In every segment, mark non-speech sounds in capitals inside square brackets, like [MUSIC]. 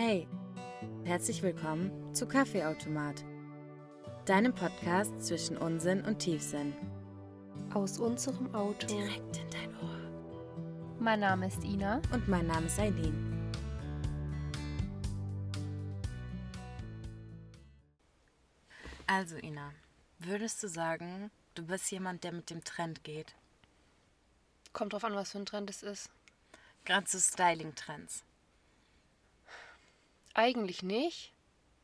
Hey, herzlich willkommen zu Kaffeeautomat, deinem Podcast zwischen Unsinn und Tiefsinn. Aus unserem Auto. Direkt in dein Ohr. Mein Name ist Ina. Und mein Name ist Eileen. Also Ina, würdest du sagen, du bist jemand, der mit dem Trend geht? Kommt drauf an, was für ein Trend es ist. Gerade so Styling-Trends. Eigentlich nicht.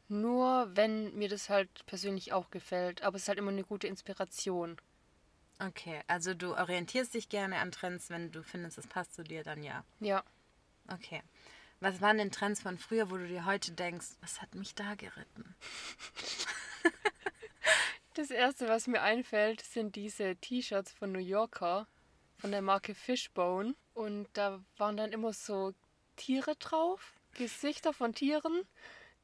Nur wenn mir das halt persönlich auch gefällt. Aber es ist halt immer eine gute Inspiration. Okay, also du orientierst dich gerne an Trends, wenn du findest, es passt zu dir, dann ja. Ja. Okay. Was waren denn Trends von früher, wo du dir heute denkst, was hat mich da geritten? [LAUGHS] Das erste, was mir einfällt, sind diese T-Shirts von New Yorker, von der Marke Fishbone. Und da waren dann immer so Tiere drauf, Gesichter von Tieren.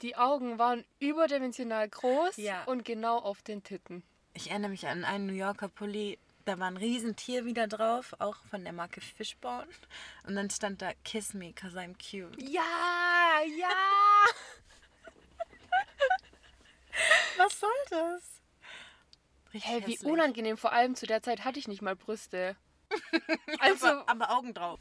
Die Augen waren überdimensional groß Ja. und genau auf den Titten. Ich erinnere mich an einen New Yorker Pulli, da war ein Riesentier wieder drauf, auch von der Marke Fishbone. Und dann stand da, kiss me, cause I'm cute. Ja, ja! [LAUGHS] Was soll das? Richtig Hä, wie hässlich. unangenehm. Vor allem zu der Zeit hatte ich nicht mal Brüste. [LAUGHS] Also, aber, aber Augen drauf.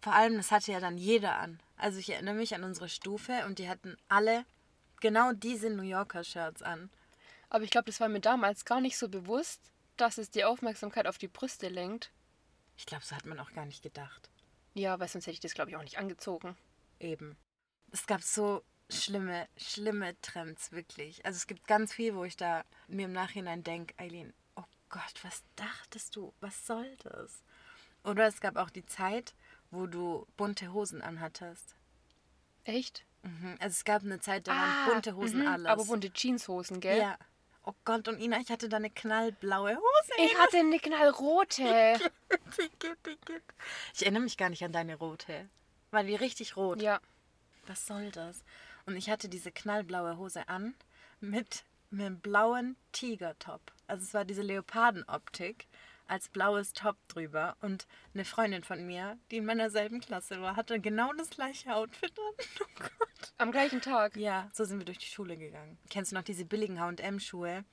Vor allem, das hatte ja dann jeder an. Also ich erinnere mich an unsere Stufe und die hatten alle genau diese New Yorker Shirts an. aber ich glaube, das war mir damals gar nicht so bewusst, dass es die Aufmerksamkeit auf die Brüste lenkt. Ich glaube, so hat man auch gar nicht gedacht. Ja, weil sonst hätte ich das, glaube ich, auch nicht angezogen. Eben. Es gab so schlimme, schlimme Trends, wirklich. Also es gibt ganz viel, wo ich da mir im Nachhinein denke, Eileen, oh Gott, was dachtest du? Was soll das? Oder es gab auch die Zeit, wo du bunte Hosen anhattest. Echt? Mhm. Also es gab eine Zeit, da waren bunte Hosen mhm, alles. Aber bunte Jeanshosen, gell? Ja. Oh Gott, und Ina, ich hatte da eine knallblaue Hose. Ich hatte eine knallrote. [LAUGHS] Ich erinnere mich gar nicht an deine rote. War die richtig rot? ja. Was soll das? Und ich hatte diese knallblaue Hose an mit mit einem blauen Tigertop. Also es war diese Leopardenoptik als blaues Top drüber. Und eine Freundin von mir, die in meiner selben Klasse war, hatte genau das gleiche Outfit an. [LAUGHS] Oh Gott. Am gleichen Tag. Ja, so sind wir durch die Schule gegangen. Kennst du noch diese billigen H&M-Schuhe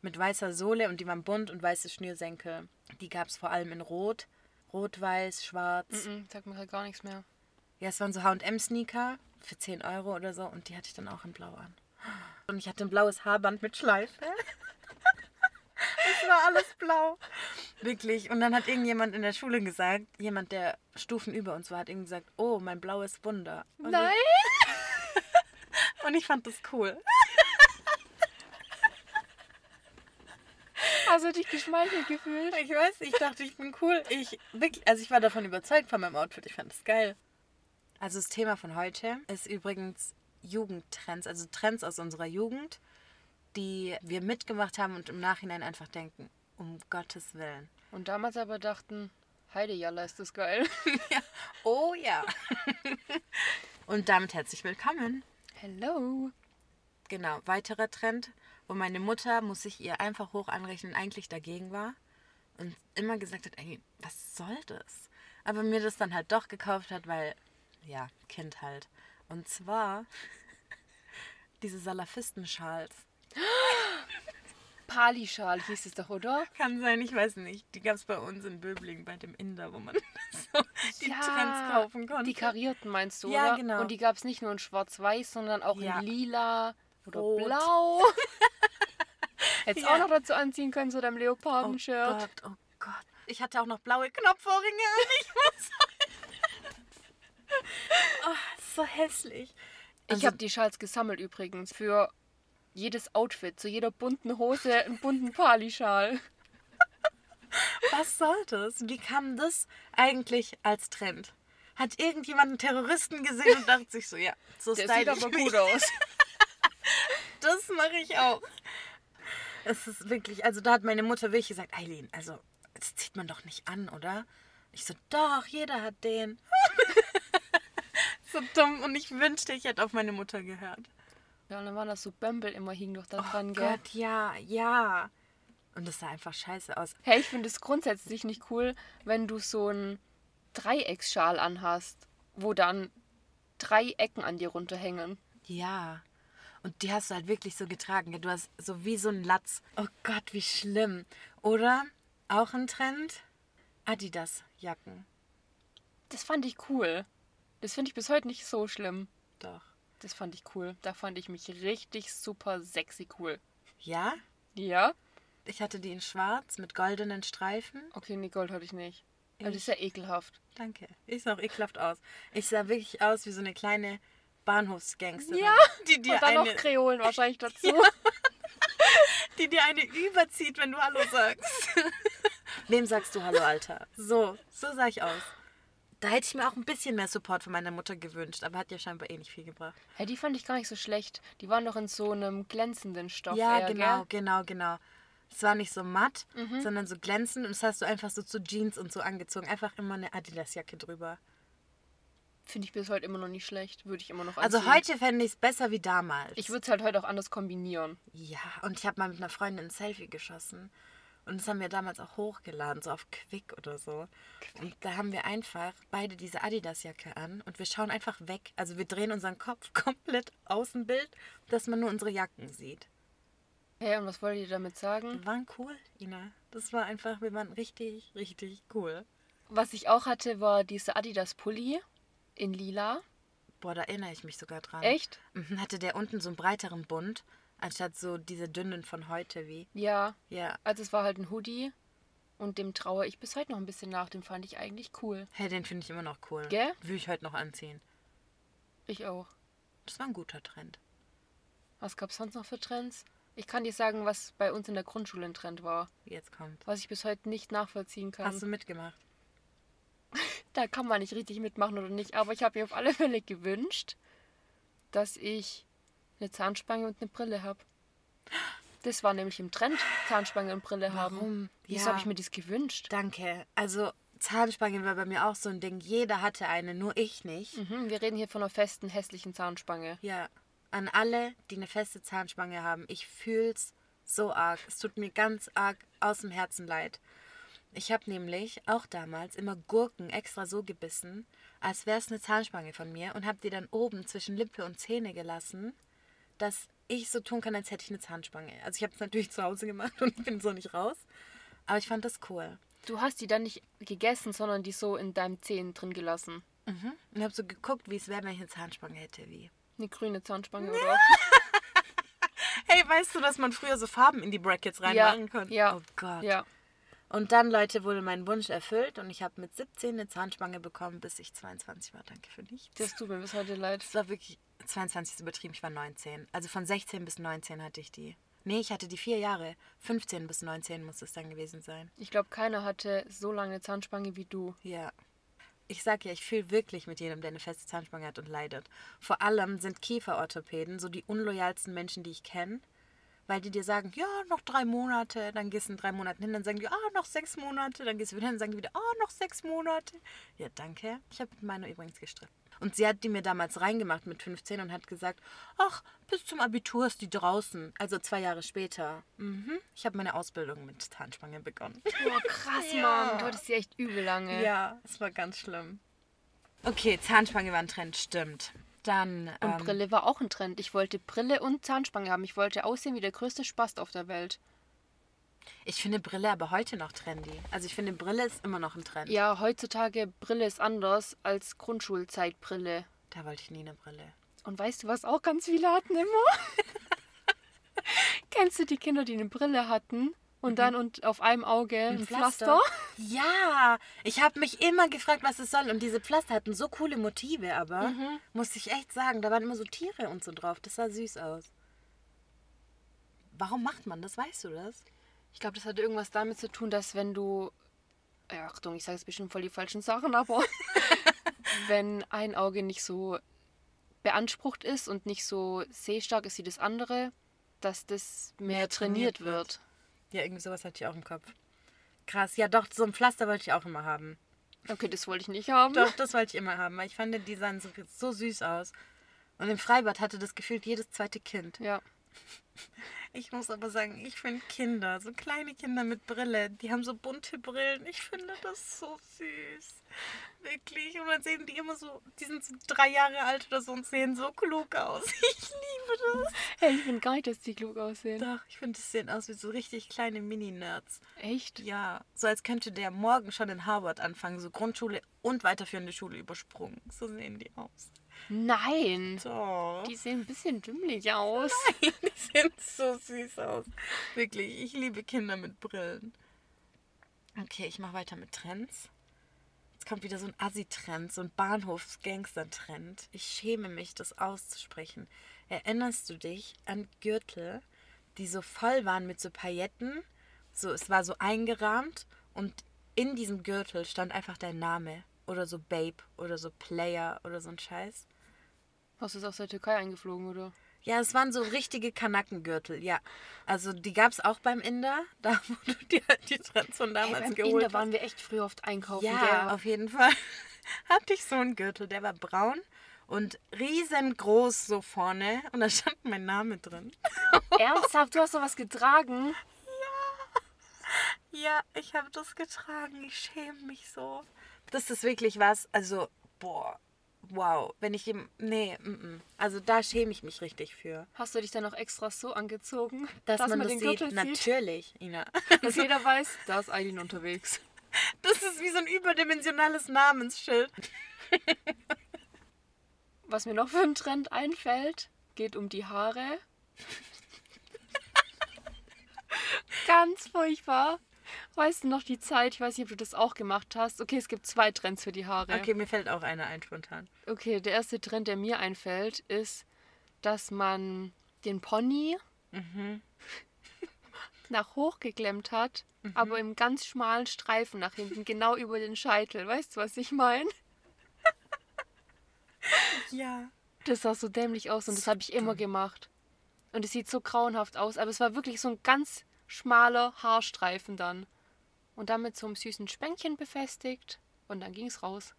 mit weißer Sohle und die waren bunt und weiße Schnürsenkel? Die gab es vor allem in Rot, Rot-Weiß, Schwarz. Mhm, sagt mir halt gar nichts mehr. Ja, es waren so H&M-Sneaker für 10 Euro oder so und die hatte ich dann auch in Blau an. Und ich hatte ein blaues Haarband mit Schleife. War alles blau. Wirklich. Und dann hat irgendjemand in der Schule gesagt, jemand, der Stufen über uns war, hat irgendwie gesagt, oh, mein blaues Wunder. Und Nein! Ich, [LAUGHS] und ich fand das cool. Hast du dich geschmeichelt gefühlt? Ich weiß, ich dachte, ich bin cool. Ich wirklich, also ich war davon überzeugt von meinem Outfit. Ich fand das geil. Also das Thema von heute ist übrigens Jugendtrends, also Trends aus unserer Jugend, die wir mitgemacht haben und im Nachhinein einfach denken, um Gottes Willen. Und damals aber dachten, Heidejalla ist das geil. [LAUGHS] Oh ja. [LAUGHS] und damit herzlich willkommen. Hello. Genau, weiterer Trend, wo meine Mutter, muss ich ihr einfach hoch anrechnen, eigentlich dagegen war und immer gesagt hat, ey, was soll das? Aber mir das dann halt doch gekauft hat, weil, ja, Kind halt. Und zwar [LAUGHS] diese Salafistenschals. Pali-Schal hieß es doch, oder? Kann sein, ich weiß nicht. Die gab es bei uns in Böbling bei dem Inder, wo man [LAUGHS] so die Ja, Trends kaufen konnte. Die karierten meinst du, Ja, oder? genau. Und die gab es nicht nur in schwarz-weiß, sondern auch Ja. in lila oder Rot. blau. [LAUGHS] Hättest Ja. auch noch dazu anziehen können, so deinem Oh Leopardenshirt. Gott, oh Gott. Ich hatte auch noch blaue Knopfohrringe an. Ich muss [LAUGHS] oh, so hässlich. ich Also- habe die Schals gesammelt übrigens für jedes Outfit, zu jeder bunten Hose einen bunten Pali-Schal. Was soll das? Wie kam das eigentlich als Trend? Hat irgendjemand einen Terroristen gesehen und dachte sich so, ja, so Der sieht aber gut aus. [LAUGHS] Das mache ich auch. Es ist wirklich, also da hat meine Mutter wirklich gesagt, Eileen, also das zieht man doch nicht an, oder? Ich so, doch, jeder hat den. [LAUGHS] so dumm und ich wünschte, ich hätte auf meine Mutter gehört. Ja, und dann waren das so Bömbel immer hing doch da Oh dran, gell? Gott, ja, ja. Und das sah einfach scheiße aus. Hey, ich finde es grundsätzlich nicht cool, wenn du so einen Dreiecksschal anhast, wo dann drei Ecken an dir runterhängen. Ja. Und die hast du halt wirklich so getragen. Du hast so wie so ein Latz. Oh Gott, wie schlimm. Oder auch ein Trend? Adidas-Jacken. Das fand ich cool. Das finde ich bis heute nicht so schlimm. Doch. Das fand ich cool. Da fand ich mich richtig super sexy cool. Ja? Ja? Ich hatte die in schwarz mit goldenen Streifen. Okay, nee, Gold hatte ich nicht. Aber das ist ja ekelhaft. Danke. Ich sah auch ekelhaft aus. Ich sah wirklich aus wie so eine kleine Bahnhofsgangsterin. Ja, Die dir Und dann eine, noch Kreolen wahrscheinlich dazu. [LAUGHS] die dir eine überzieht, wenn du Hallo sagst. [LAUGHS] Wem sagst du Hallo, Alter? So, so sah ich aus. Da hätte ich mir auch ein bisschen mehr Support von meiner Mutter gewünscht, aber hat ja scheinbar eh nicht viel gebracht. Hey, die fand ich gar nicht so schlecht. Die waren doch in so einem glänzenden Stoff. ja, eher, genau, Gell? genau, genau. Es war nicht so matt, sondern so glänzend und das hast du einfach so zu Jeans und so angezogen. Einfach immer eine Adidas-Jacke drüber. Finde ich bis heute immer noch nicht schlecht. Würde ich immer noch Also anziehen. heute fände ich es besser wie damals. Ich würde es halt heute auch anders kombinieren. Ja, und ich habe mal mit einer Freundin ein Selfie geschossen. Und das haben wir damals auch hochgeladen, so auf Quick oder so. Und da haben wir einfach beide diese Adidas-Jacke an und wir schauen einfach weg. Also wir drehen unseren Kopf [LAUGHS] komplett Außenbild, dass man nur unsere Jacken sieht. Hey, und was wollt ihr damit sagen? Wir waren cool, Ina. Das war einfach, wir waren richtig, richtig cool. Was ich auch hatte, war diese Adidas-Pulli in lila. Boah, da erinnere ich mich sogar dran. Echt? Mhm, hatte der unten so einen breiteren Bund, anstatt so diese dünnen von heute wie. Ja. Ja. Also es war halt ein Hoodie. Und dem traue ich bis heute noch ein bisschen nach. Den fand ich eigentlich cool. Hey, den finde ich immer noch cool. Gell? Würde ich heute noch anziehen. Ich auch. Das war ein guter Trend. Was gab es sonst noch für Trends? Ich kann dir sagen, was bei uns in der Grundschule ein Trend war. Jetzt kommt. Was ich bis heute nicht nachvollziehen kann. Hast du mitgemacht? [LAUGHS] Da kann man nicht richtig mitmachen oder nicht. Aber ich habe mir auf alle Fälle gewünscht, dass ich eine Zahnspange und eine Brille habe. Das war nämlich im Trend, Zahnspange und Brille haben. Warum? Wieso Ja. habe ich mir das gewünscht? Danke. Also Zahnspange war bei mir auch so ein Ding. Jeder hatte eine, nur ich nicht. Mhm, wir reden hier von einer festen, hässlichen Zahnspange. Ja. An alle, die eine feste Zahnspange haben, ich fühl's so arg. Es tut mir ganz arg aus dem Herzen leid. Ich habe nämlich auch damals immer Gurken extra so gebissen, als wäre es eine Zahnspange von mir und habe die dann oben zwischen Lippe und Zähne gelassen, dass ich so tun kann, als hätte ich eine Zahnspange. Also ich habe es natürlich zu Hause gemacht [LAUGHS] und bin so nicht raus. Aber ich fand das cool. Du hast die dann nicht gegessen, sondern die so in deinem Zähnen drin gelassen. Mhm. Und habe so geguckt, wie es wäre, wenn ich eine Zahnspange hätte, wie. Eine grüne Zahnspange oder? [LAUGHS] Hey, weißt du, dass man früher so Farben in die Brackets reinmachen konnte? ja. Oh Gott. Ja. Und dann, Leute, wurde mein Wunsch erfüllt und ich habe mit 17 eine Zahnspange bekommen, bis ich 22 war. Danke für nichts. Das tut mir bis heute leid. Das war wirklich 22 ist übertrieben, ich war 19. Also von 16 bis 19 hatte ich die. Nee, ich hatte die vier Jahre. 15 bis 19 muss es dann gewesen sein. Ich glaube, keiner hatte so lange Zahnspange wie du. Ja. Ich sag ja, ich fühle wirklich mit jedem, der eine feste Zahnspange hat und leidet. Vor allem sind Kieferorthopäden so die unloyalsten Menschen, die ich kenne. Weil die dir sagen, ja, noch drei Monate, dann gehst du in drei Monaten hin, dann sagen die, ah, noch sechs Monate, dann gehst du wieder hin, dann sagen die wieder, ah, noch sechs Monate. Ja, danke. Ich habe mit meiner übrigens gestritten. Und sie hat die mir damals reingemacht mit 15 und hat gesagt, ach, bis zum Abitur ist die draußen. Also zwei Jahre später. Mhm. Ich habe meine Ausbildung mit Zahnspange begonnen. Boah, krass, [LAUGHS] Ja. Mann. Du hattest sie echt übel lange. Ja, es war ganz schlimm. Okay, Zahnspange war ein Trend, stimmt. Dann. Und ähm, Brille war auch ein Trend. Ich wollte Brille und Zahnspange haben. Ich wollte aussehen wie der größte Spast auf der Welt. Ich finde Brille aber heute noch trendy. Also ich finde Brille ist immer noch ein Trend. Ja, heutzutage Brille ist anders als Grundschulzeitbrille. Da wollte ich nie eine Brille. Und weißt du, was auch ganz viele hatten immer? [LAUGHS] Kennst du die Kinder, die eine Brille hatten und dann und auf einem Auge ein, Pflaster? [LAUGHS] Ja, ich habe mich immer gefragt, was es soll. Und diese Pflaster hatten so coole Motive, aber Mhm. muss ich echt sagen, da waren immer so Tiere und so drauf. Das sah süß aus. Warum macht man das? Weißt du das? Ich glaube, das hatte irgendwas damit zu tun, dass wenn du. Ja, Achtung, ich sage jetzt bestimmt voll die falschen Sachen, aber [LAUGHS] wenn ein Auge nicht so beansprucht ist und nicht so sehstark ist wie das andere, dass das mehr, Mehr trainiert, trainiert wird. wird. Ja, irgendwie sowas hatte ich auch im Kopf. Krass, ja doch, so ein Pflaster wollte ich auch immer haben. Okay, das wollte ich nicht haben. Doch, das wollte ich immer haben, weil ich fand, die sahen so, so süß aus. Und im Freibad hatte das gefühlt jedes zweite Kind. Ja. Ich muss aber sagen, ich finde Kinder, so kleine Kinder mit Brille, die haben so bunte Brillen. Ich finde das so süß. Wirklich. Und dann sehen die immer so, die sind so drei Jahre alt oder so und sehen so klug aus. [LAUGHS] Ich liebe das. Hey, ich finde nicht, dass die klug aussehen. Doch, ich finde, das sehen aus wie so richtig kleine Mini-Nerds. Echt? Ja, so als könnte der morgen schon in Harvard anfangen, so Grundschule und weiterführende Schule übersprungen. So sehen die aus. Nein. So. Die sehen ein bisschen dümmlich aus. [LAUGHS] die sehen so süß aus. Wirklich, ich liebe Kinder mit Brillen. Okay, ich mache weiter mit Trends. Jetzt kommt wieder so ein Assi-Trend, so ein Bahnhofs-Gangster-Trend. Ich schäme mich, das auszusprechen. Erinnerst du dich an Gürtel, die so voll waren mit so Pailletten? So, es war so eingerahmt und in diesem Gürtel stand einfach dein Name. Oder so Babe oder so Player oder so ein Scheiß. Hast du es aus der Türkei eingeflogen, oder? Ja, es waren so richtige Kanackengürtel, ja. Also die gab es auch beim Inder, [LAUGHS] da wo du dir halt die Trends von damals hey, beim geholt Inder hast. waren wir echt früh oft einkaufen. Ja, Der, auf jeden Fall [LAUGHS] hatte ich so einen Gürtel, der war braun und riesengroß so vorne und da stand mein Name drin. [LAUGHS] Ernsthaft, du hast sowas getragen? Ja, ich habe das getragen, ich schäme mich so. Das ist wirklich was, also, boah, wow. Wenn ich ihm, nee, mm, mm. also da schäme ich mich richtig für. Hast du dich dann auch extra so angezogen, [LAUGHS] Dass, man, das den sieht, Gürtel natürlich, Ina. [LAUGHS] Dass jeder [LAUGHS] weiß, da ist Eileen unterwegs. Das ist wie so ein überdimensionales Namensschild. Was mir noch für ein Trend einfällt, geht um die Haare. Ganz furchtbar. Weißt du noch die Zeit, ich weiß nicht, ob du das auch gemacht hast. Okay, es gibt zwei Trends für die Haare. Okay, mir fällt auch einer ein spontan. Okay, der erste Trend, der mir einfällt, ist, dass man den Pony [LAUGHS] nach hoch geklemmt hat, aber im ganz schmalen Streifen nach hinten, genau über den Scheitel. Weißt du, was ich meine? [LAUGHS] Ja. Das sah so dämlich aus und das habe ich immer gemacht. Und es sieht so grauenhaft aus, aber es war wirklich so ein ganz schmaler Haarstreifen dann. Und damit so einem süßen Spänkchen befestigt und dann ging es raus.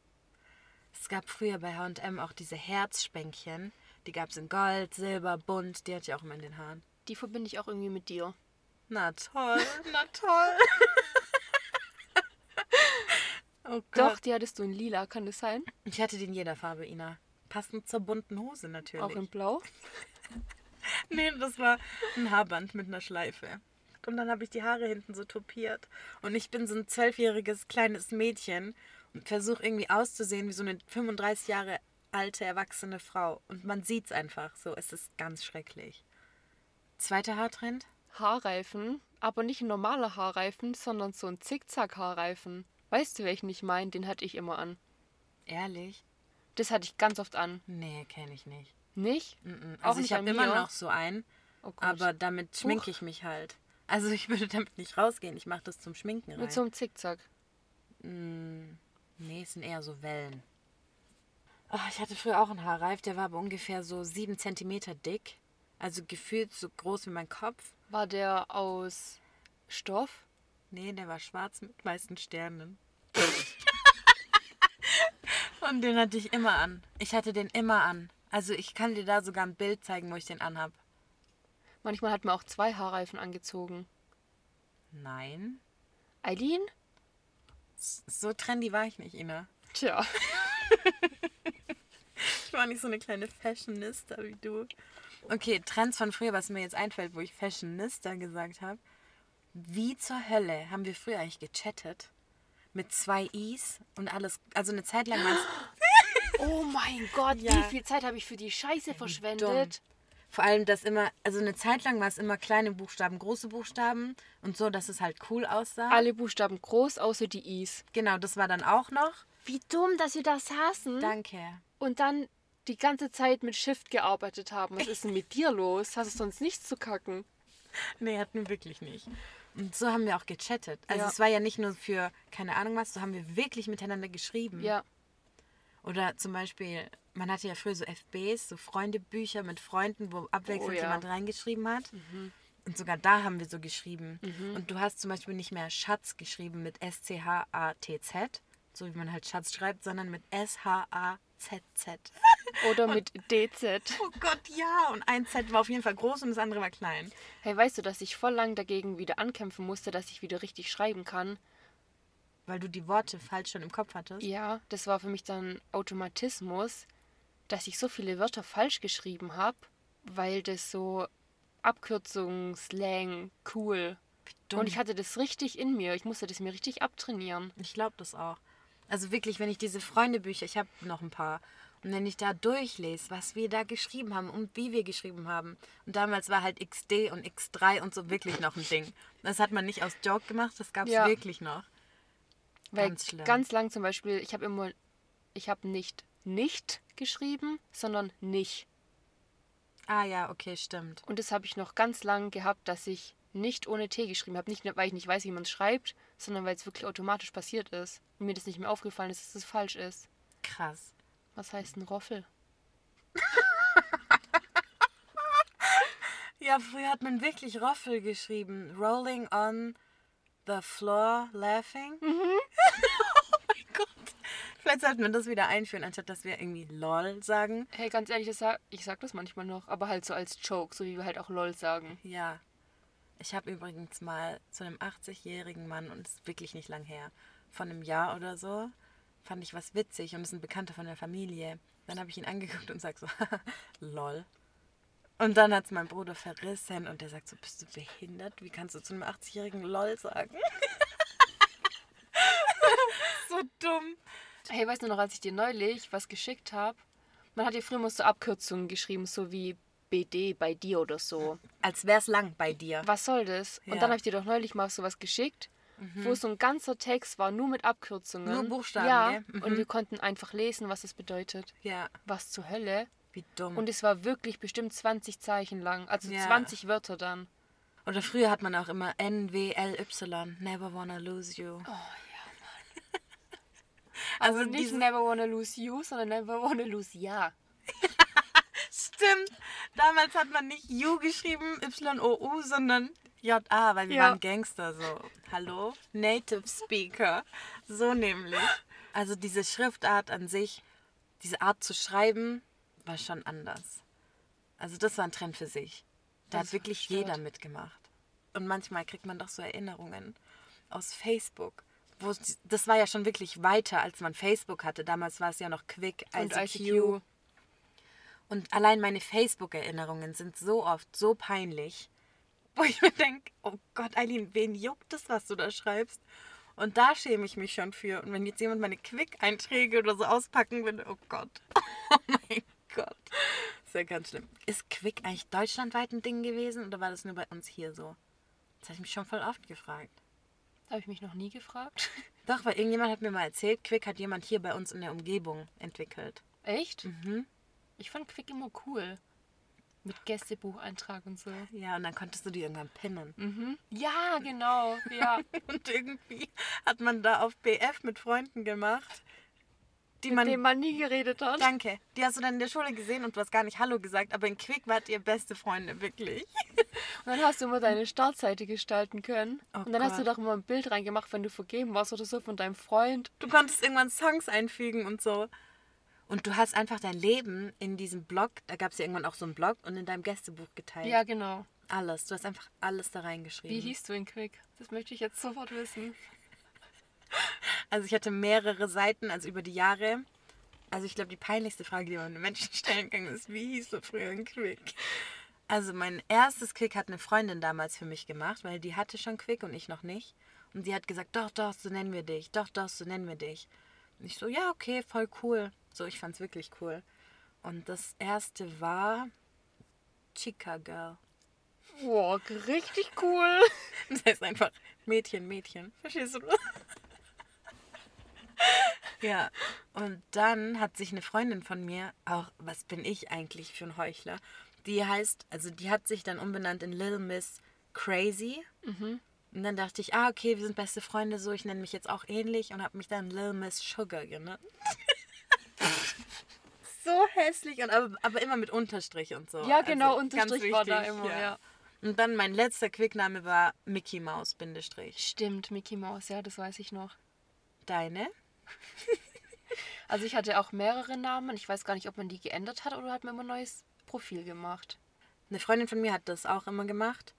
Es gab früher bei H&M auch diese Herzspänkchen. Die gab es in Gold, Silber, bunt. Die hatte ich auch immer in den Haaren. Die verbinde ich auch irgendwie mit dir. Na toll, na toll. [LAUGHS] oh Gott. Doch, die hattest du in lila, kann das sein? Ich hatte die in jeder Farbe, Ina. Passend zur bunten Hose natürlich. Auch in blau? [LAUGHS] Nee, das war ein Haarband mit einer Schleife. Und dann habe ich die Haare hinten so topiert. Und ich bin so ein zwölfjähriges kleines Mädchen und versuche irgendwie auszusehen wie so eine 35 Jahre alte, erwachsene Frau. Und man sieht es einfach so. Es ist ganz schrecklich. Zweiter Haartrend? Haarreifen, aber nicht ein normaler Haarreifen, sondern so ein Zickzack-Haarreifen. Weißt du, welchen ich meine? Den hatte ich immer an. Ehrlich? Das hatte ich ganz oft an. Nee, kenne ich nicht. Nicht? Mm-mm. Auch Also nicht ich habe immer noch so einen, Oh aber damit schminke ich mich halt. Also ich würde damit nicht rausgehen. Ich mache das zum Schminken rein. Mit so einem Zickzack. Nee, es sind eher so Wellen. Oh, ich hatte früher auch einen Haarreif, der war aber ungefähr so sieben Zentimeter dick. Also gefühlt so groß wie mein Kopf. War der aus Stoff? Nee, der war schwarz mit weißen Sternen. Und den hatte ich immer an. Ich hatte den immer an. Also ich kann dir da sogar ein Bild zeigen, wo ich den anhab. Manchmal hat man auch zwei Haarreifen angezogen. Nein. Eileen? So trendy war ich nicht, Ina. Tja. [LAUGHS] Ich war nicht so eine kleine Fashionista wie du. Okay, Trends von früher, was mir jetzt einfällt, wo ich Fashionista gesagt habe. Wie zur Hölle haben wir früher eigentlich gechattet? Mit zwei Is und alles. Also eine Zeit lang war es [GASPS] Oh mein Gott, Ja. wie viel Zeit habe ich für die Scheiße verschwendet? Vor allem, dass immer, also eine Zeit lang war es immer kleine Buchstaben, große Buchstaben und so, dass es halt cool aussah. Alle Buchstaben groß, außer die Is. Genau, das war dann auch noch. Wie dumm, dass wir da saßen Danke. und dann die ganze Zeit mit Shift gearbeitet haben. Was ist denn mit dir los? Hast du sonst nichts zu kacken? Nee, hatten wir wirklich nicht. Und so haben wir auch gechattet. Also Ja. es war ja nicht nur für, keine Ahnung was, so haben wir wirklich miteinander geschrieben. Ja. Oder zum Beispiel, man hatte ja früher so FBs, so Freundebücher mit Freunden, wo abwechselnd Oh ja. jemand reingeschrieben hat. Und sogar da haben wir so geschrieben. Und du hast zum Beispiel nicht mehr Schatz geschrieben mit S-C-H-A-T-Z, so wie man halt Schatz schreibt, sondern mit S-H-A-Z-Z. [LAUGHS] Oder mit DZ. Oh Gott, ja. Und ein Z war auf jeden Fall groß und das andere war klein. Hey, weißt du, dass ich voll lang dagegen wieder ankämpfen musste, dass ich wieder richtig schreiben kann? Weil du die Worte falsch schon im Kopf hattest? Ja, das war für mich dann Automatismus, dass ich so viele Wörter falsch geschrieben habe, weil das so Abkürzung, Slang, cool. Und ich hatte das richtig in mir. Ich musste das mir richtig abtrainieren. Ich glaube das auch. Also wirklich, wenn ich diese Freundebücher, ich habe noch ein paar, und wenn ich da durchlese, was wir da geschrieben haben und wie wir geschrieben haben. Und damals war halt XD und X3 und so wirklich noch ein Ding. Das hat man nicht aus Joke gemacht, das gab es Ja. wirklich noch. Weil Ganz ganz lang zum Beispiel, ich habe immer, ich habe nicht nicht geschrieben, sondern nicht. Ah ja, okay, stimmt. Und das habe ich noch ganz lang gehabt, dass ich nicht ohne T geschrieben habe. Nicht, weil ich nicht weiß, wie man es schreibt, sondern weil es wirklich automatisch passiert ist. Und mir das nicht mehr aufgefallen ist, dass es falsch ist. Krass. Was heißt ein Roffel? [LAUGHS] Ja, früher hat man wirklich Roffel geschrieben. Rolling on the floor, laughing. Gott. Vielleicht sollten wir das wieder einführen, anstatt dass wir irgendwie LOL sagen. Hey, ganz ehrlich, das sag, ich sag das manchmal noch, aber halt so als Joke, so wie wir halt auch LOL sagen. Ja. Ich habe übrigens mal zu einem 80-jährigen Mann, und das ist wirklich nicht lang her, von einem Jahr oder so, fand ich was witzig und ist ein Bekannter von der Familie. Dann habe ich ihn angeguckt und sag so, [LAUGHS] lol. Und dann hat es mein Bruder verrissen und der sagt so, bist du behindert? Wie kannst du zu einem 80-jährigen lol sagen? [LAUGHS] so dumm. Hey, weißt du noch, als ich dir neulich was geschickt habe? Man hat ja früher immer so Abkürzungen geschrieben, so wie BD bei dir oder so. Als wär's lang bei dir. Was soll das? Ja. Und dann habe ich dir doch neulich mal sowas geschickt, wo so ein ganzer Text war, nur mit Abkürzungen. Nur Buchstaben, Ja, gell? Mhm. und wir konnten einfach lesen, was es bedeutet. Ja, Was zur Hölle? wie dumm. Und es war wirklich bestimmt 20 Zeichen lang, also Ja. 20 Wörter dann. Oder früher hat man auch immer N-W-L-Y, never wanna lose you. Oh ja. Also Also nicht never wanna lose you, sondern never wanna lose ja. [LAUGHS] Stimmt. Damals hat man nicht U geschrieben, Y-O-U, sondern J-A, weil wir Ja. waren Gangster so. Hallo? Native Speaker. So nämlich. Also diese Schriftart an sich, diese Art zu schreiben, war schon anders. Also das war ein Trend für sich. Da Das hat wirklich jeder mitgemacht. Und manchmal kriegt man doch so Erinnerungen aus Facebook. Wo, das war ja schon wirklich weiter, als man Facebook hatte. Damals war es ja noch Quick, Und ICQ. ICQ. Und allein meine Facebook-Erinnerungen sind so oft so peinlich, wo ich mir denke, oh Gott, Eileen, wen juckt das, was du da schreibst? Und da schäme ich mich schon für. Und wenn jetzt jemand meine Quick-Einträge oder so auspacken würde, oh Gott. [LAUGHS] Oh mein Gott. Das ist ja ganz schlimm. Ist Quick eigentlich deutschlandweit ein Ding gewesen oder war das nur bei uns hier so? Das habe ich mich schon voll oft gefragt. Habe ich mich noch nie gefragt. [LAUGHS] Doch, weil irgendjemand hat mir mal erzählt, Quick hat jemand hier bei uns in der Umgebung entwickelt. Echt? Mhm. Ich fand Quick immer cool. Mit Gästebucheintrag und so. Ja, und dann konntest du die irgendwann pinnen. Mhm. Ja, genau. Ja. [LAUGHS] Und irgendwie hat man da auf BF mit Freunden gemacht, die Mit man. dem man nie geredet hat. Danke. Die hast du dann in der Schule gesehen und du hast gar nicht Hallo gesagt, aber in Quick wart ihr beste Freunde, wirklich. [LAUGHS] Und dann hast du immer deine Startseite gestalten können. Oh und dann hast du Gott. doch immer ein Bild reingemacht, wenn du vergeben warst oder so von deinem Freund. Du konntest irgendwann Songs einfügen und so. Und du hast einfach dein Leben in diesem Blog, da gab es ja irgendwann auch so einen Blog und in deinem Gästebuch geteilt. Ja, genau. Alles. Du hast einfach alles da reingeschrieben. Wie hieß du in Quick? Das möchte ich jetzt sofort wissen. Also ich hatte mehrere Seiten, also über die Jahre. Also ich glaube, die peinlichste Frage, die man einem Menschen stellen kann, ist, wie hieß du früher ein Quick? Also mein erstes Quick hat eine Freundin damals für mich gemacht, weil die hatte schon Quick und ich noch nicht. Und die hat gesagt, doch, doch, so nennen wir dich. Doch, doch, so nennen wir dich. Und ich so, ja, okay, voll cool. So, ich fand's wirklich cool. Und das erste war Chica Girl. Boah, richtig cool. [LAUGHS] Das heißt einfach Mädchen, Mädchen. Verstehst du? Ja, und dann hat sich eine Freundin von mir, auch, was bin ich eigentlich für ein Heuchler, die heißt, also die hat sich dann umbenannt in Little Miss Crazy. Und dann dachte ich, ah, okay, wir sind beste Freunde, so, ich nenne mich jetzt auch ähnlich und habe mich dann Little Miss Sugar genannt. [LAUGHS] so hässlich, und aber, aber immer mit Unterstrich und so. Ja, genau, Also, Unterstrich war da immer, ja. Und dann mein letzter Quickname war Mickey Mouse, Bindestrich. Stimmt, Mickey Mouse, ja, das weiß ich noch. Deine? [LAUGHS] Also ich hatte auch mehrere Namen. Ich weiß gar nicht, ob man die geändert hat oder hat man immer ein neues Profil gemacht. Eine Freundin von mir hat das auch immer gemacht,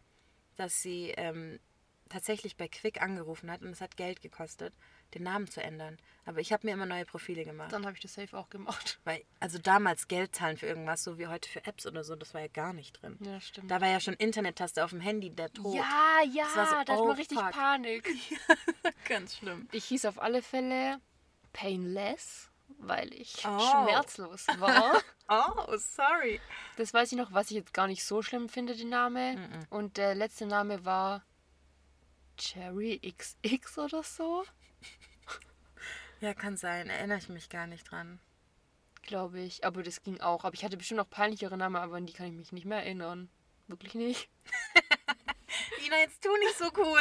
dass sie ähm, tatsächlich bei Quick angerufen hat und es hat Geld gekostet, den Namen zu ändern. Aber ich habe mir immer neue Profile gemacht. Dann habe ich das safe auch gemacht. [LAUGHS] Weil, also damals Geld zahlen für irgendwas, so wie heute für Apps oder so, das war ja gar nicht drin. Ja, stimmt. Da war ja schon Internet-Taste auf dem Handy der Tod. ja, ja, Das war so, da hat oh, man richtig fuck. Panik. [LAUGHS] Ganz schlimm. Ich hieß auf alle Fälle Painless, weil ich Oh. schmerzlos [LAUGHS] war. Oh, sorry. Das weiß ich noch, was ich jetzt gar nicht so schlimm finde, den Name. Und der letzte Name war Cherry XX oder so, Ja, kann sein. Erinnere ich mich gar nicht dran. glaube ich. Aber das ging auch. Aber ich hatte bestimmt noch peinlichere Namen, aber an die kann ich mich nicht mehr erinnern. Wirklich nicht. [LAUGHS] Ina, jetzt tu nicht so cool.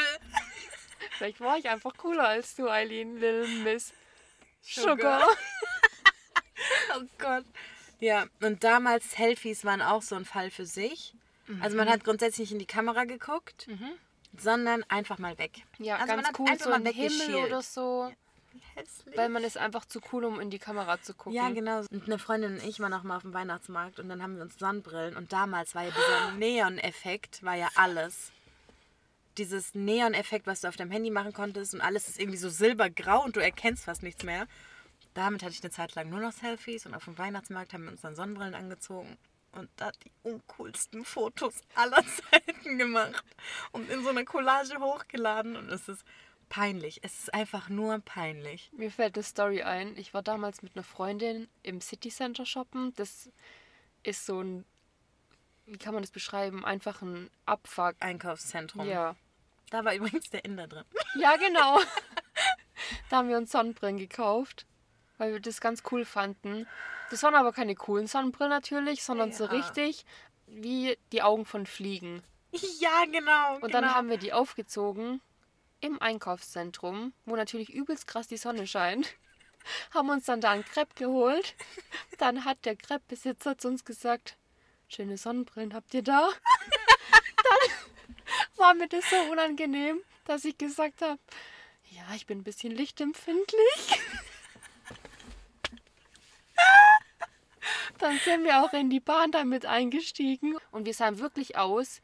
[LAUGHS] Vielleicht war ich einfach cooler als du, Eileen, Little Miss Sugar. [LAUGHS] Oh Gott. Ja, und damals Selfies waren auch so ein Fall für sich. Also man hat grundsätzlich nicht in die Kamera geguckt, sondern einfach mal weg. Ja, also man ganz hat cool, einfach so mal ein Himmel oder so. Hässlich. Weil man ist einfach zu cool, um in die Kamera zu gucken. Ja, genau. Und eine Freundin und ich waren auch mal auf dem Weihnachtsmarkt und dann haben wir uns Sonnenbrillen und damals war ja dieser Neon-Effekt, war ja alles. Dieses Neon-Effekt, was du auf deinem Handy machen konntest und alles ist irgendwie so silbergrau und du erkennst fast nichts mehr. Damit hatte ich eine Zeit lang nur noch Selfies und auf dem Weihnachtsmarkt haben wir uns dann Sonnenbrillen angezogen und da die uncoolsten Fotos aller [LAUGHS] Zeiten gemacht und in so einer Collage hochgeladen und es ist peinlich. Es ist einfach nur peinlich. Mir fällt eine Story ein. Ich war damals mit einer Freundin im City Center shoppen. Das ist so ein, wie kann man das beschreiben? Einfach ein Abfuck. Einkaufszentrum. Ja. Da war übrigens der Inder drin. Ja, genau. da haben wir uns Sonnenbrillen gekauft, weil wir das ganz cool fanden. Das waren aber keine coolen Sonnenbrillen natürlich, sondern so Ja. richtig wie die Augen von Fliegen. Ja, genau. Und dann haben wir die aufgezogen im Einkaufszentrum, wo natürlich übelst krass die Sonne scheint. Haben uns dann da ein Crepe geholt. Dann hat der Crepe-Besitzer zu uns gesagt, schöne Sonnenbrillen habt ihr da? [LAUGHS] Dann war mir das so unangenehm, dass ich gesagt habe, ja, ich bin ein bisschen lichtempfindlich. [LAUGHS] Dann sind wir auch in die Bahn damit eingestiegen und wir sahen wirklich aus.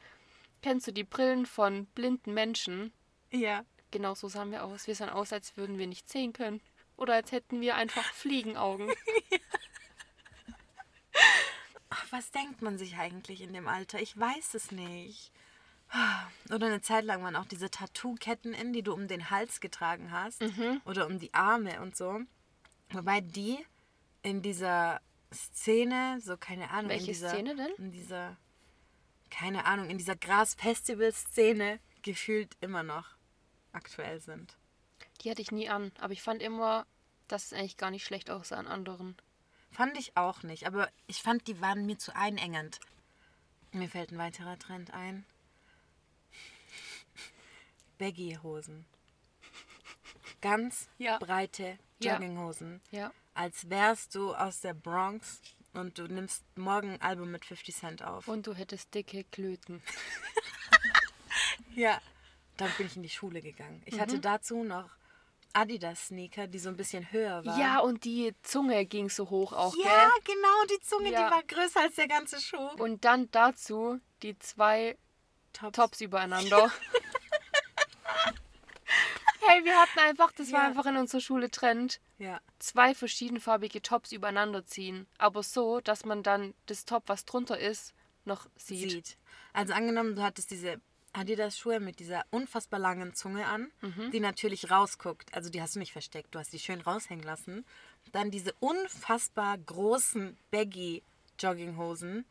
Kennst du die Brillen von blinden Menschen? Ja. Genau so sahen wir aus. Wir sahen aus, als würden wir nicht sehen können. Oder als hätten wir einfach Fliegenaugen. [LAUGHS] Ach, was denkt man sich eigentlich in dem Alter? Ich weiß es nicht. Oder eine Zeit lang waren auch diese Tattoo-Ketten in, die du um den Hals getragen hast. Oder um die Arme und so. Wobei die in dieser Szene, so keine Ahnung. Welche in dieser, Szene denn? In dieser, keine Ahnung, in dieser Gras-Festival-Szene gefühlt immer noch aktuell sind. Die hatte ich nie an, aber ich fand immer, dass es eigentlich gar nicht schlecht aussah an anderen. Fand ich auch nicht, aber ich fand, die waren mir zu einengend. Mir fällt ein weiterer Trend ein. Baggy-Hosen. Ganz Ja. breite. Jogginghosen. Ja. Als wärst du aus der Bronx und du nimmst morgen ein Album mit 50 Cent auf. Und du hättest dicke Klöten. ja. Dann bin ich in die Schule gegangen. Ich hatte dazu noch Adidas-Sneaker, die so ein bisschen höher waren. Ja, und die Zunge ging so hoch auch, Ja, gell? genau, die Zunge, Ja. die war größer als der ganze Schuh. Und dann dazu die zwei Tops. Tops übereinander. [LAUGHS] hey, wir hatten einfach, das war Ja. einfach in unserer Schule Trend. Ja. zwei verschiedenfarbige Tops übereinander ziehen. Aber so, dass man dann das Top, was drunter ist, noch sieht. sieht. Also angenommen, du hattest diese Adidas-Schuhe mit dieser unfassbar langen Zunge an, Mhm. die natürlich rausguckt. Also die hast du nicht versteckt, du hast die schön raushängen lassen. Dann diese unfassbar großen Baggy-Jogginghosen.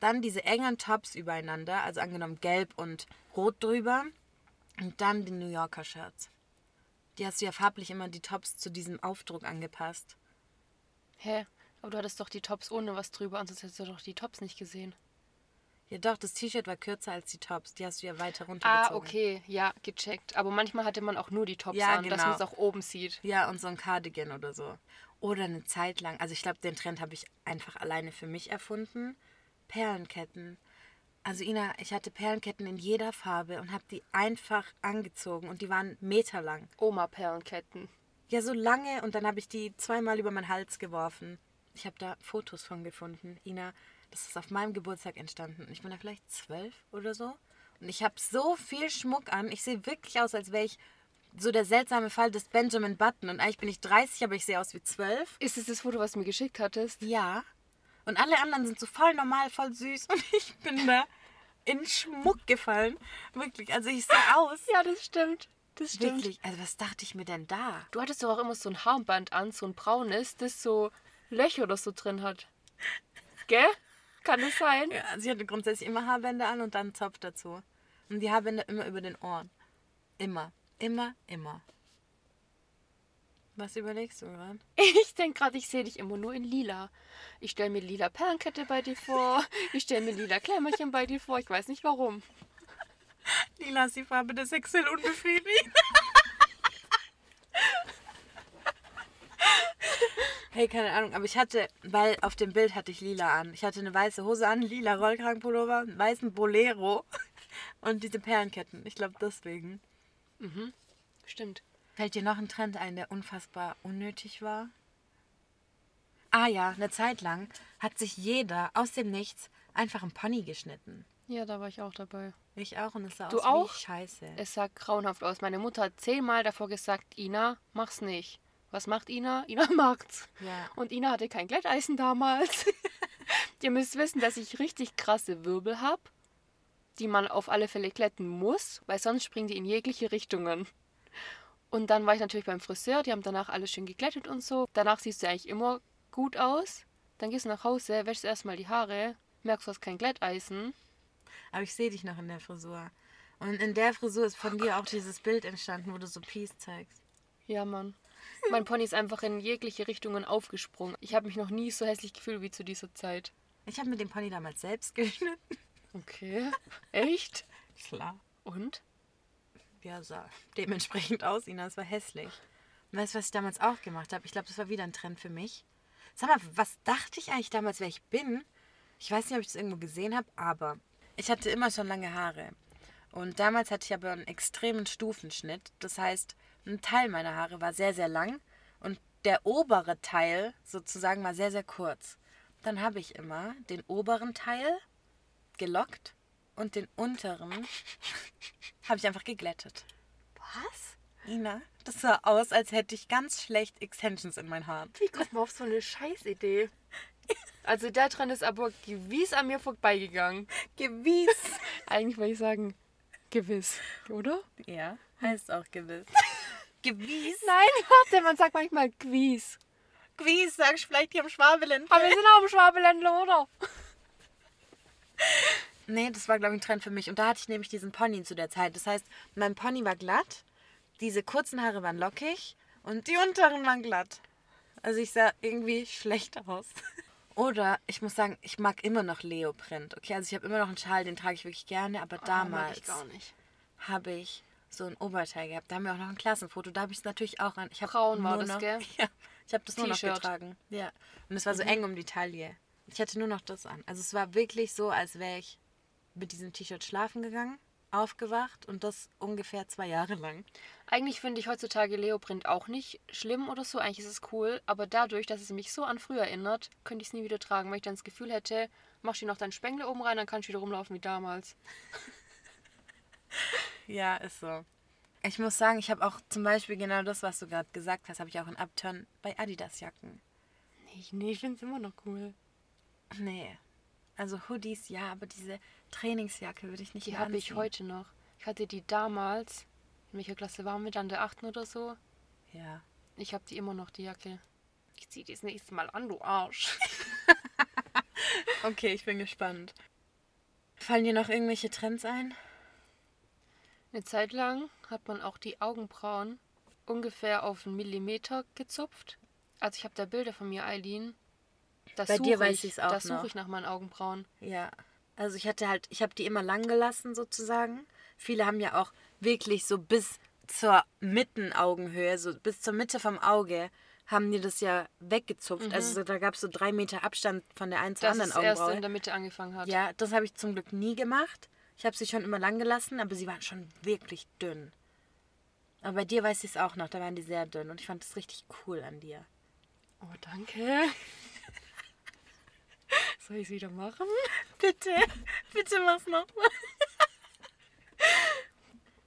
Dann diese engen Tops übereinander, also angenommen gelb und rot drüber. Und dann die New Yorker Shirts. Die hast du ja farblich immer die Tops zu diesem Aufdruck angepasst. Hä? Aber du hattest doch die Tops ohne was drüber, ansonsten hättest du doch die Tops nicht gesehen. Ja doch, das T-Shirt war kürzer als die Tops. Die hast du ja weiter runtergezogen. Ah, okay, ja, gecheckt. Aber manchmal hatte man auch nur die Tops Ja, an, dass genau. man es auch oben sieht. Ja, und so ein Cardigan oder so. Oder eine Zeit lang, also ich glaube, den Trend habe ich einfach alleine für mich erfunden. Perlenketten. Also Ina, ich hatte Perlenketten in jeder Farbe und habe die einfach angezogen und die waren meterlang. Oma-Perlenketten. Ja, so lange und dann habe ich die zweimal über meinen Hals geworfen. Ich habe da Fotos von gefunden. Ina, das ist auf meinem Geburtstag entstanden. Ich bin da vielleicht zwölf oder so. Und ich habe so viel Schmuck an. Ich sehe wirklich aus, als wäre ich so der seltsame Fall des Benjamin Button. Und eigentlich bin ich 30, aber ich sehe aus wie zwölf. Ist es das Foto, was du mir geschickt hattest? Ja. Und alle anderen sind so voll normal, voll süß. [LAUGHS] Und ich bin da in Schmuck gefallen. Wirklich. Also ich sehe aus. Ja, das stimmt. Das stimmt. Wirklich. Also was dachte ich mir denn da? Du hattest doch auch immer so ein Haarband an, so ein braunes, das so Löcher oder so drin hat. Gell? Kann das sein? Ja, sie hatte grundsätzlich immer Haarbänder an und dann einen Zopf dazu. Und die Haarbänder immer über den Ohren. Immer. Immer, immer. Was überlegst du gerade? [LAUGHS] Ich denke gerade, ich sehe dich immer nur in lila. Ich stelle mir lila Perlenkette bei dir vor. Ich stelle mir lila Klemmerchen bei dir vor. Ich weiß nicht warum. Lila ist die Farbe des sexuell Unbefriedigten. [LAUGHS] hey, keine Ahnung, aber ich hatte, weil auf dem Bild hatte ich lila an. Ich hatte eine weiße Hose an, lila Rollkragenpullover, einen weißen Bolero [LAUGHS] und diese Perlenketten. Ich glaube deswegen. Stimmt. Fällt dir noch ein Trend ein, der unfassbar unnötig war? Ah ja, eine Zeit lang hat sich jeder aus dem Nichts einfach einen Pony geschnitten. Ja, da war ich auch dabei. Ich auch und es sah Du aus auch? wie Scheiße. Es sah grauenhaft aus. Meine Mutter hat zehnmal davor gesagt, Ina, mach's nicht. Was macht Ina? [LAUGHS] Ina macht's. Ja. Und Ina hatte kein Glätteisen damals. [LAUGHS] Ihr müsst wissen, dass ich richtig krasse Wirbel habe, die man auf alle Fälle glätten muss, weil sonst springen die in jegliche Richtungen. Und dann war ich natürlich beim Friseur, die haben danach alles schön geglättet und so. Danach siehst du eigentlich immer gut aus. Dann gehst du nach Hause, wäschst erstmal die Haare, merkst, du hast kein Glätteisen. Aber ich sehe dich noch in der Frisur. Und in der Frisur ist Oh von dir auch dieses Bild entstanden, wo du so Peace zeigst. Ja, Mann. Mein Pony ist einfach in jegliche Richtungen aufgesprungen. Ich habe mich noch nie so hässlich gefühlt wie zu dieser Zeit. Ich habe mit dem Pony damals selbst [LAUGHS] geschnitten. Okay. Echt? Klar. Und? Ja, sah dementsprechend aus, Ina. Es war hässlich. Und weißt du, was ich damals auch gemacht habe? Ich glaube, das war wieder ein Trend für mich. Sag mal, was dachte ich eigentlich damals, wer ich bin? Ich weiß nicht, ob ich das irgendwo gesehen habe, aber ich hatte immer schon lange Haare. Und damals hatte ich aber einen extremen Stufenschnitt. Das heißt, ein Teil meiner Haare war sehr, sehr lang und der obere Teil sozusagen war sehr, sehr kurz. Dann habe ich immer den oberen Teil gelockt und den unteren habe ich einfach geglättet. Was? Ina, das sah aus, als hätte ich ganz schlecht Extensions in mein Haar. Wie kommt man auf so eine Scheißidee? Also der Trend ist aber gewiss an mir vorbeigegangen. Gewiss. [LAUGHS] Eigentlich würde ich sagen, gewiss, oder? Ja, heißt auch gewiss. [LAUGHS] Gewiss? Nein, warte, man sagt manchmal gewiss. Gewiss, sagst du vielleicht hier im Schwabeland. Aber wir sind auch im Schwabeländler, oder? [LAUGHS] Nee, das war, glaube ich, ein Trend für mich. Und da hatte ich nämlich diesen Pony zu der Zeit. Das heißt, mein Pony war glatt, diese kurzen Haare waren lockig und die unteren waren glatt. Also ich sah irgendwie schlecht aus. [LAUGHS] Oder ich muss sagen, ich mag immer noch Leoprint. Okay, also ich habe immer noch einen Schal, den trage ich wirklich gerne, aber mag damals ich gar nicht. habe ich so ein Oberteil gehabt. Da haben wir auch noch ein Klassenfoto. Da habe ich es natürlich auch an. Ich Braun war das, noch, gell? [LAUGHS] Ja, ich habe das nur noch getragen. Ja. Und es war so eng um die Taille. Ich hatte nur noch das an. Also es war wirklich so, als wäre ich mit diesem T-Shirt schlafen gegangen, aufgewacht und das ungefähr zwei Jahre lang. Eigentlich finde ich heutzutage Leoprint auch nicht schlimm oder so. Eigentlich ist es cool. Aber dadurch, dass es mich so an früher erinnert, könnte ich es nie wieder tragen. Weil ich dann das Gefühl hätte, machst du noch deinen Spengler oben rein, dann kannst du wieder rumlaufen wie damals. [LAUGHS] Ja, ist so. Ich muss sagen, ich habe auch zum Beispiel genau das, was du gerade gesagt hast, habe ich auch in Upturn bei Adidas-Jacken. Nee, nee ich finde es immer noch cool. Nee. Also Hoodies, ja, aber diese Trainingsjacke würde ich nicht Die mehr habe ich heute noch. Ich hatte die damals. In welcher Klasse waren wir? Dann der 8. oder so. Ja. Ich habe die immer noch, die Jacke. Ich zieh die das nächste Mal an, du Arsch. [LAUGHS] Okay, ich bin gespannt. Fallen dir noch irgendwelche Trends ein? Eine Zeit lang hat man auch die Augenbrauen ungefähr auf einen Millimeter gezupft. Also ich habe da Bilder von mir, Eileen. Da Bei dir weiß ich, ich's auch Da suche ich nach meinen Augenbrauen. Ja. Also ich hatte halt, ich habe die immer lang gelassen sozusagen. Viele haben ja auch wirklich so bis zur Mittenaugenhöhe, so bis zur Mitte vom Auge, haben die das ja weggezupft. Also so, da gab es so drei Meter Abstand von der einen zur anderen es erst Augenbraue. in der Mitte angefangen hat. Ja, das habe ich zum Glück nie gemacht. Ich habe sie schon immer lang gelassen, aber sie waren schon wirklich dünn. Aber bei dir weiß ich es auch noch, da waren die sehr dünn und ich fand das richtig cool an dir. Oh, danke. Soll ich es wieder machen? [LAUGHS] Bitte, bitte mach's nochmal.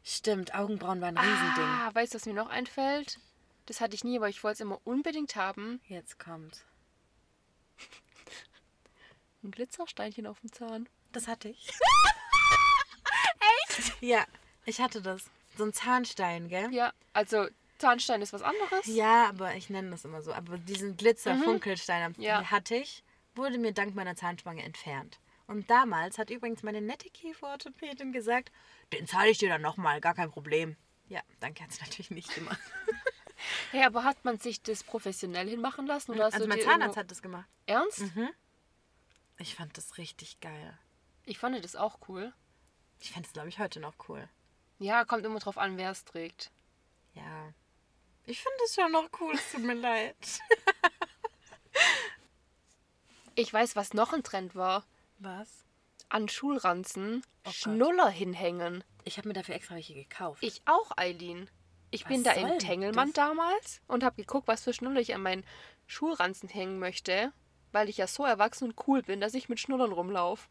Stimmt, Augenbrauen waren ein Riesending. Ah, weißt du, was mir noch einfällt? Das hatte ich nie, aber ich wollte es immer unbedingt haben. Jetzt kommt. Ein Glitzersteinchen auf dem Zahn. Das hatte ich. [LAUGHS] Echt? Ja, ich hatte das. So ein Zahnstein, gell? Ja, also Zahnstein ist was anderes. Ja, aber ich nenne das immer so. Aber diesen Glitzer-Funkelstein Ja. den hatte ich, wurde mir dank meiner Zahnspange entfernt. Und damals hat übrigens meine nette Kieferorthopädin gesagt, den zahle ich dir dann nochmal, gar kein Problem. Ja, danke hat sie natürlich nicht gemacht. [LAUGHS] Hey, aber hat man sich das professionell hinmachen lassen? Oder hast Also du mein Zahnarzt hat das gemacht. Ernst? Ich fand das richtig geil. Ich fand das auch cool. Ich fände es, glaube ich, heute noch cool. Ja, kommt immer drauf an, wer es trägt. Ja. Ich finde es schon noch cool, es tut mir [LAUGHS] leid. Ich weiß, was noch ein Trend war. Was? An Schulranzen Oh Gott. Schnuller hinhängen. Ich habe mir dafür extra welche gekauft. Ich auch, Eileen. Ich Was bin da im Tengelmann das? damals und habe geguckt, was für Schnuller ich an meinen Schulranzen hängen möchte, weil ich ja so erwachsen und cool bin, dass ich mit Schnullern rumlaufe.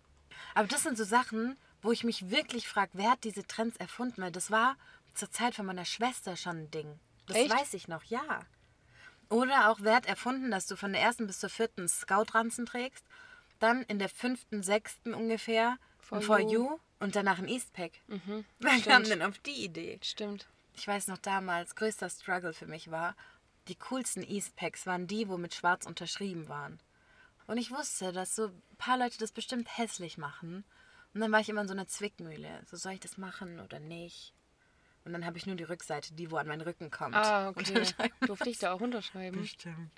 Aber das sind so Sachen, wo ich mich wirklich frage, wer hat diese Trends erfunden? Weil das war zur Zeit von meiner Schwester schon ein Ding. Das Echt? weiß ich noch, ja. Oder auch, wer hat erfunden, dass du von der ersten bis zur vierten Scout-Ranzen trägst, dann in der fünften, sechsten ungefähr For For You. You und danach ein Eastpack. Mhm, [LAUGHS] Wer stimmt. kam denn auf die Idee? Stimmt. Ich weiß noch damals, größter Struggle für mich war, die coolsten Eastpacks waren die, wo mit schwarz unterschrieben waren. Und ich wusste, dass so ein paar Leute das bestimmt hässlich machen. Und dann war ich immer in so einer Zwickmühle. So, soll ich das machen oder nicht? Und dann habe ich nur die Rückseite, die wo an meinen Rücken kommt. Ah, [LAUGHS] okay. Durfte ich da auch unterschreiben? Bestimmt.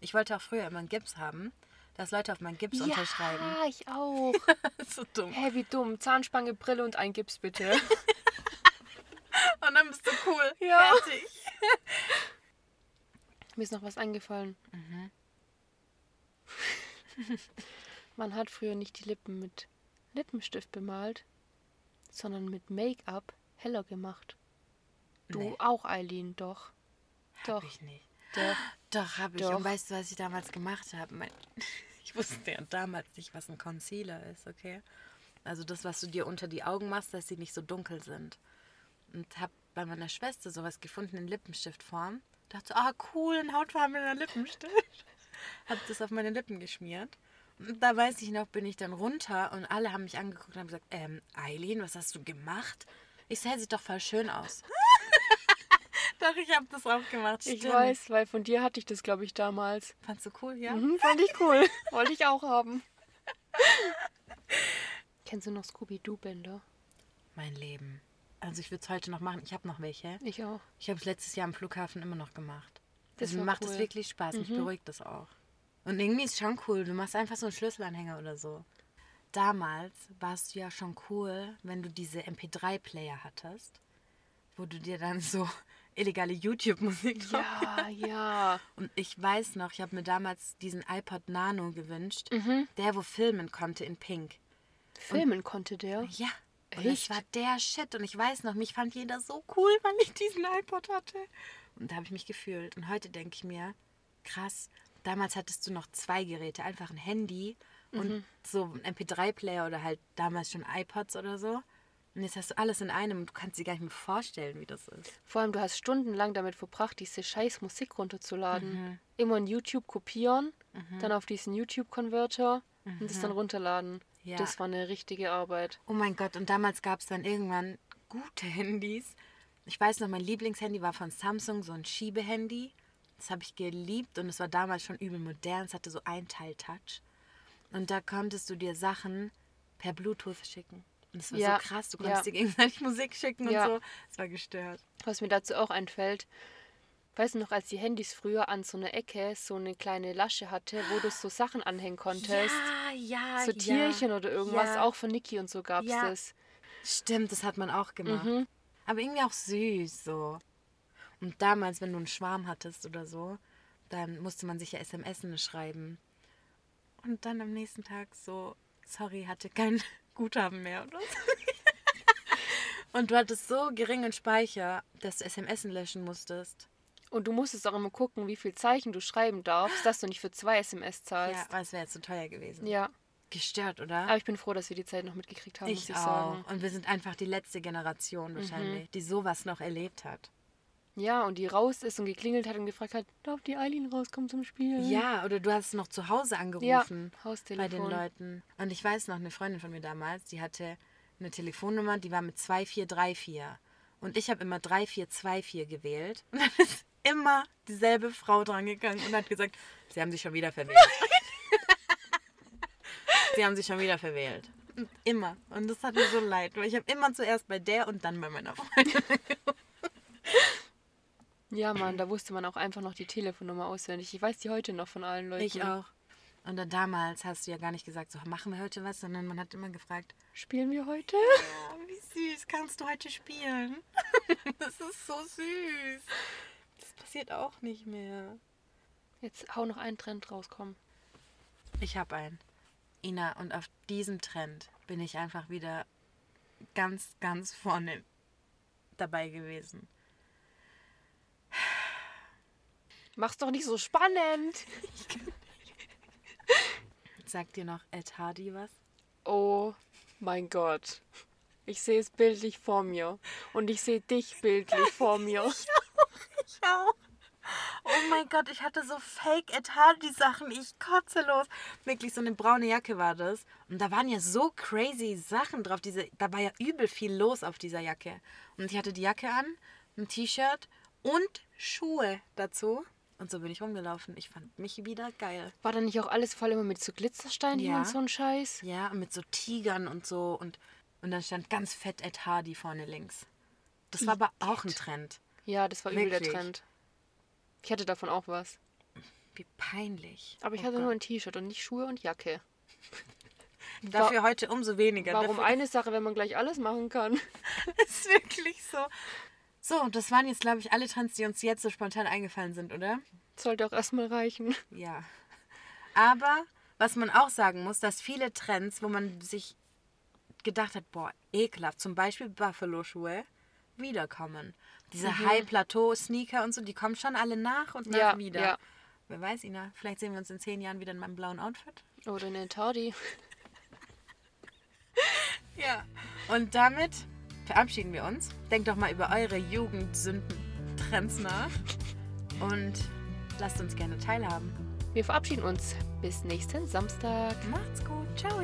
Ich wollte auch früher immer einen Gips haben, dass Leute auf meinen Gips unterschreiben. Ja, ich auch. [LAUGHS] so dumm. Hä, wie dumm. Zahnspange, Brille und ein Gips bitte. [LAUGHS] Und dann bist du cool. Ja. Fertig. Mir ist noch was eingefallen. Mhm. Man hat früher nicht die Lippen mit Lippenstift bemalt, sondern mit Make-up heller gemacht. Du Nee. auch, Eileen, doch. Hab Doch. ich nicht. Doch. Doch, habe ich. Doch. Und weißt du, was ich damals gemacht habe? [LAUGHS] Ich wusste ja damals nicht, was ein Concealer ist, okay? Also das, was du dir unter die Augen machst, dass sie nicht so dunkel sind. Und habe bei meiner Schwester sowas gefunden in Lippenstiftform. Dachte ah cool, ein hautfarbener Lippenstift. [LAUGHS] hab das auf meine Lippen geschmiert. Und da weiß ich noch, bin ich dann runter und alle haben mich angeguckt und haben gesagt, ähm, Eileen, was hast du gemacht? Ich sehe, sieht doch voll schön aus. [LAUGHS] doch, ich habe das auch gemacht. Ich stimmt. weiß, weil von dir hatte ich das, glaube ich, damals. Fandst du cool, ja? Mhm, fand ich cool. [LAUGHS] Wollte ich auch haben. Kennst du noch Scooby-Doo-Bänder? Mein Leben. Also ich würde es heute noch machen. Ich habe noch welche. Ich auch. Ich habe es letztes Jahr am Flughafen immer noch gemacht. Das also mir macht es cool. Mhm. wirklich Spaß. Mich beruhigt das auch. Und irgendwie ist es schon cool. Du machst einfach so einen Schlüsselanhänger oder so. Damals warst du ja schon cool, wenn du diese MP3-Player hattest, wo du dir dann so [LAUGHS] illegale YouTube-Musik Ja, ja. [LAUGHS] Und ich weiß noch, ich habe mir damals diesen iPod Nano gewünscht, Mhm. der wo filmen konnte in Pink. Filmen konnte der. Ja. Und Echt? das war der Shit. Und ich weiß noch, mich fand jeder so cool, [LAUGHS] weil ich diesen iPod hatte. Und da habe ich mich gefühlt. Und heute denke ich mir, krass, damals hattest du noch zwei Geräte. Einfach ein Handy und Mhm. so ein MP3-Player oder halt damals schon iPods oder so. Und jetzt hast du alles in einem und du kannst dir gar nicht mehr vorstellen, wie das ist. Vor allem, du hast stundenlang damit verbracht, diese scheiß Musik runterzuladen. Mhm. Immer in YouTube kopieren, dann auf diesen YouTube-Converter und das dann runterladen. Mhm. Ja. Das war eine richtige Arbeit. Oh mein Gott, und damals gab es dann irgendwann gute Handys. Ich weiß noch, mein Lieblingshandy war von Samsung, so ein Schiebehandy. Das habe ich geliebt und es war damals schon übel modern. Es hatte so ein Teil Touch. Und da konntest du dir Sachen per Bluetooth schicken. Und es war [LAUGHS] Ja, so krass. Du konntest ja. dir gegenseitig Musik schicken Ja. und so. Es war gestört. Was mir dazu auch einfällt, weißt du noch, als die Handys früher an so einer Ecke so eine kleine Lasche hatte, wo du so Sachen anhängen konntest. Ja, ja, so ja. Tierchen oder irgendwas. Ja. Auch von Niki und so gab es Ja. das. Stimmt, das hat man auch gemacht. Mhm. Aber irgendwie auch süß so. Und damals, wenn du einen Schwarm hattest oder so, dann musste man sich ja SMS schreiben. Und dann am nächsten Tag so, sorry, hatte kein [LAUGHS] Guthaben mehr oder so. Und du hattest so geringen Speicher, dass du SMS löschen musstest. Und du musstest auch immer gucken, wie viel Zeichen du schreiben darfst, dass du nicht für zwei SMS zahlst. Ja, aber es wäre jetzt zu teuer gewesen. Ja. Gestört, oder? Aber ich bin froh, dass wir die Zeit noch mitgekriegt haben, muss ich ich auch. sagen. Und wir sind einfach die letzte Generation wahrscheinlich, die sowas noch erlebt hat. Ja, und die raus ist und geklingelt hat und gefragt hat, darf die Eileen rauskommen zum Spielen? Ja, oder du hast noch zu Hause ja angerufen bei Haustelefon. den Leuten. Und ich weiß noch, eine Freundin von mir damals, die hatte eine Telefonnummer, die war mit 2434. Und ich habe immer 3424 gewählt. Und dann ist immer dieselbe Frau dran gegangen und hat gesagt, sie haben sich schon wieder verwählt. [LAUGHS] sie haben sich schon wieder verwählt. Und immer. Und das hat mir so leid, weil ich habe immer zuerst bei der und dann bei meiner Freundin. [LAUGHS] Ja, Mann, da wusste man auch einfach noch die Telefonnummer auswendig. Ich weiß die heute noch von allen Leuten. Ich auch. Und dann damals hast du ja gar nicht gesagt, so machen wir heute was, sondern man hat immer gefragt, Spielen wir heute? Ja, [LAUGHS] wie süß, kannst du heute spielen? [LAUGHS] Das ist so süß. Das passiert auch nicht mehr. Jetzt hau noch einen Trend rauskommen. Ich habe einen. Ina, und auf diesem Trend bin ich einfach wieder ganz, ganz vorne dabei gewesen. Mach's doch nicht so spannend. [LAUGHS] Sagt dir noch Ed Hardy was? Oh mein Gott. Ich sehe es bildlich vor mir. Und ich sehe dich bildlich [LAUGHS] vor mir. Ich auch. Oh mein Gott, ich hatte so Fake Ed Hardy Sachen. Ich kotze los. Wirklich, so eine braune Jacke war das. Und da waren ja so crazy Sachen drauf. Diese, da war ja übel viel los auf dieser Jacke. Und ich hatte die Jacke an, ein T-Shirt und Schuhe dazu. Und so bin ich rumgelaufen. Ich fand mich wieder geil. War da nicht auch alles voll immer mit so Glitzersteinen Ja. und so ein Scheiß? Ja, und mit so Tigern und so. Und, und dann stand ganz fett Ed Hardy vorne links. Das war aber auch ein Trend. Ja, das war übel der? Trend. Ich hatte davon auch was. Wie peinlich. Aber ich Oh hatte Gott. nur ein T-Shirt und nicht Schuhe und Jacke. [LAUGHS] Dafür heute umso weniger. Warum Dafür eine Sache, wenn man gleich alles machen kann? [LAUGHS] ist wirklich so. So, und das waren jetzt, glaube ich, alle Trends, die uns jetzt so spontan eingefallen sind, oder? Sollte auch erstmal reichen. Ja. Aber was man auch sagen muss, dass viele Trends, wo man sich gedacht hat, boah, ekelhaft, zum Beispiel Buffalo-Schuhe, wiederkommen. Diese High-Plateau-Sneaker und so, die kommen schon alle nach und nach Ja, wieder. ja. Wer weiß, Ina, vielleicht sehen wir uns in zehn Jahren wieder in meinem blauen Outfit. Oder eine Tardy. Ja. Und damit verabschieden wir uns. Denkt doch mal über eure Jugendsünden-Trends nach. Und lasst uns gerne teilhaben. Wir verabschieden uns. Bis nächsten Samstag. Macht's gut. Ciao.